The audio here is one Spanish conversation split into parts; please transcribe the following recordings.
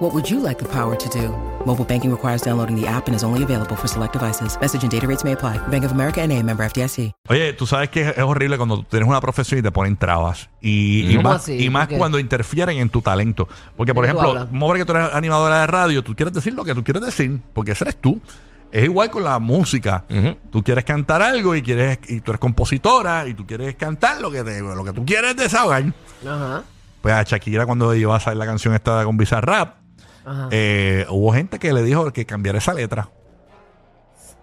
What would you like the power to do? Mobile banking requires downloading the app and is only available for select devices. Message and data rates may apply. Bank of America and a member FDIC. Oye, tú sabes que es horrible cuando tienes una profesión y te ponen trabas. Y, y ¿Cómo más, así? y más cuando interfieren en tu talento. Porque, por ¿De qué tú ejemplo, hablas? vamos a ver que tú eres animadora de radio, tú quieres decir lo que tú quieres decir, porque ese eres tú. Es igual con la música. Tú quieres cantar algo y quieres y tú eres compositora y tú quieres cantar lo que, te- lo que tú quieres desahogar. Ajá. Pues a Shakira cuando iba a salir la canción esta con Bizarrap. Eh, hubo gente que le dijo que cambiara esa letra.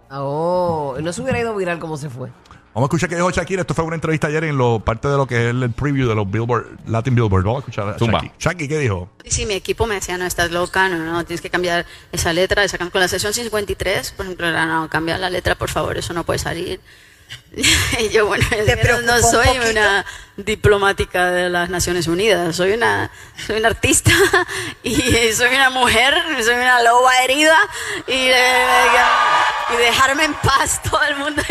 Oh, no se hubiera ido viral como se fue. Vamos a escuchar qué dijo Shakira. Esto fue una entrevista ayer en lo parte de lo que es el preview de los Billboard, Latin Billboard. Vamos a escuchar a Zumba. Shaki. Shaki, ¿qué dijo? Si mi equipo me decía, no, estás loca, no, no, tienes que cambiar esa letra, esa con la sesión 53, por ejemplo, era, no, cambia la letra, por favor, eso no puede salir. y yo, bueno, es ¿Te que no, un soy una diplomática de las Naciones Unidas, soy una, soy una artista y soy una mujer, soy una loba herida y, eh, y dejarme en paz todo el mundo.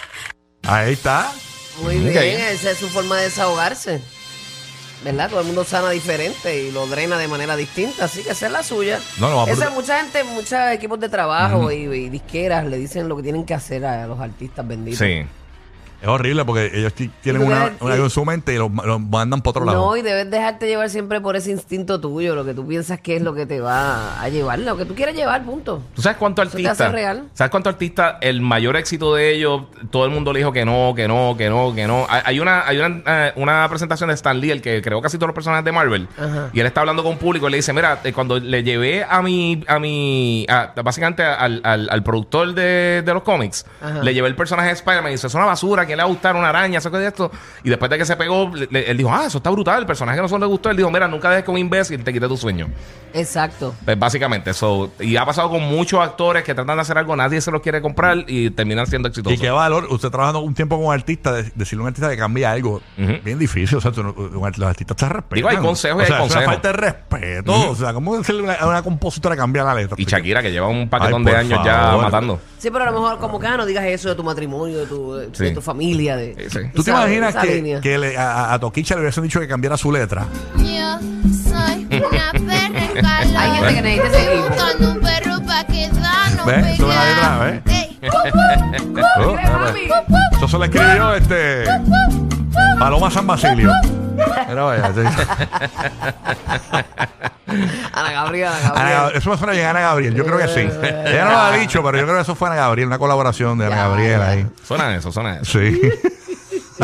Ahí está. Muy bien, esa es su forma de desahogarse. ¿Verdad? Todo el mundo sana diferente y lo drena de manera distinta, así que esa es la suya. No, no, esa mucha gente, muchos equipos de trabajo y, y disqueras le dicen lo que tienen que hacer a los artistas benditos. Sí. Es horrible porque ellos ti- tienen ¿Y tú una, crees una en su mente y lo, lo mandan para otro lado. No, y debes dejarte llevar siempre por ese instinto tuyo, lo que tú piensas que es lo que te va a llevar, lo que tú quieres llevar, punto. ¿Tú sabes cuánto te artista? hace real. ¿Sabes cuánto artista? El mayor éxito de ellos, todo el mundo le dijo que no, que no, que no, que no. Hay hay una, hay una, eh, una presentación de Stan Lee, el que creó casi todos los personajes de Marvel. Ajá. Y él está hablando con un público y le dice, mira, eh, cuando le llevé a mi, a mi, a- básicamente al, al, al productor de, de los cómics, Ajá. le llevé el personaje de Spider-Man y dice, es una basura, que le va a gustar una araña, eso que de esto. Y después de que se pegó, le- le- él dijo, ah, eso está brutal, el personaje que no solo le gustó. Él dijo, mira, nunca dejes que un imbécil te quite tu sueño. Exacto. Pues básicamente, eso. Y ha pasado con muchos actores que tratan de hacer algo, nadie se los quiere comprar y terminan siendo exitosos. Y qué valor, usted trabajando un tiempo con un artista, de- decirle a un artista que cambie algo, bien difícil. O sea, tú los artistas te respetan. Digo, hay consejos y o sea, hay consejos. falta de respeto. O sea, ¿cómo decirle a una, una compositora cambiar la letra? Y Shakira, que lleva un paquetón Ay, de años ya matando. Sí, pero a lo mejor como que ah, no digas eso de tu matrimonio, de tu, de, Sí. de tu familia. De, Sí. ¿Tú te esa- imaginas esa que, línea. que le- a, a Toquicha le hubiesen dicho que cambiara su letra? Yo soy una perra en calor. Hay gente que necesita ese equipo. Buscando un perro pa' quedarnos ¿Ves? Eso es la letra, pegados. ¿ves? Ey, Oh, Eso se lo escribió este Paloma San Basilio. Mira, vaya, sí. Ana Gabriela, Ana Ana Gabriela. Gab- eso me suena bien a Ana Gabriel. Yo creo que sí. Ella no lo ha dicho, pero yo creo que eso fue Ana Gabriel, una colaboración de Ana Ya, Gabriel ahí. Suena eso, suena eso. Sí.